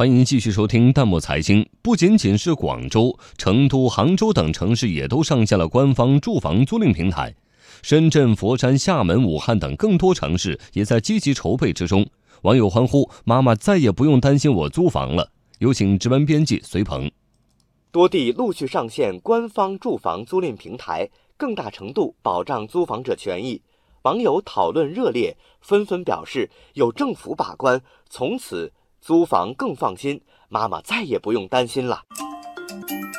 欢迎继续收听弹幕财经。不仅仅是广州、成都、杭州等城市也都上线了官方住房租赁平台，深圳、佛山、厦门、武汉等更多城市也在积极筹备之中。网友欢呼：“妈妈再也不用担心我租房了。”有请值班编辑随鹏。多地陆续上线官方住房租赁平台，更大程度保障租房者权益。网友讨论热烈，纷纷表示有政府把关，从此。租房更放心，妈妈再也不用担心了。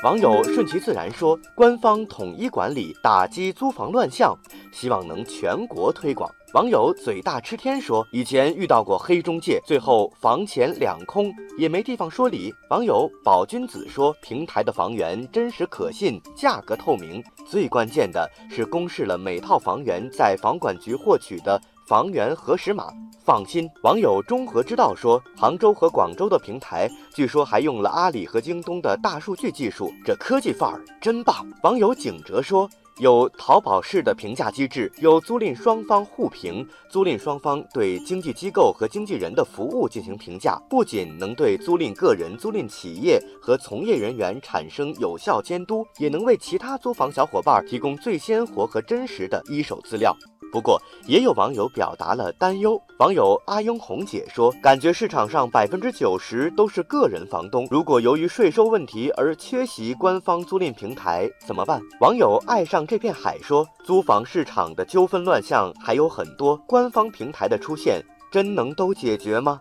网友顺其自然说：“官方统一管理，打击租房乱象，希望能全国推广。”网友嘴大吃天说：“以前遇到过黑中介，最后房钱两空，也没地方说理。”网友宝君子说：“平台的房源真实可信，价格透明，最关键的是公示了每套房源在房管局获取的。”房源核实码，放心。网友中和之道说，杭州和广州的平台据说还用了阿里和京东的大数据技术，这科技范儿真棒。网友景哲说，有淘宝式的评价机制，有租赁双方互评，租赁双方对经纪机构和经纪人的服务进行评价，不仅能对租赁个人、租赁企业和从业人员产生有效监督，也能为其他租房小伙伴提供最鲜活和真实的一手资料。不过，也有网友表达了担忧。网友阿英红姐说：“感觉市场上百分之九十都是个人房东，如果由于税收问题而缺席官方租赁平台怎么办？”网友爱上这片海说：“租房市场的纠纷乱象还有很多，官方平台的出现真能都解决吗？”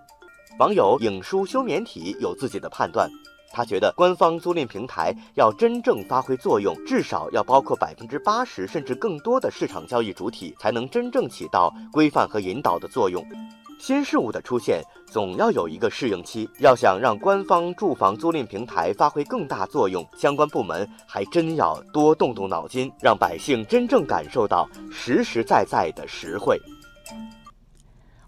网友影书休眠体有自己的判断。他觉得官方租赁平台要真正发挥作用，至少要包括百分之八十甚至更多的市场交易主体，才能真正起到规范和引导的作用。新事物的出现总要有一个适应期，要想让官方住房租赁平台发挥更大作用，相关部门还真要多动动脑筋，让百姓真正感受到实实在在的实惠。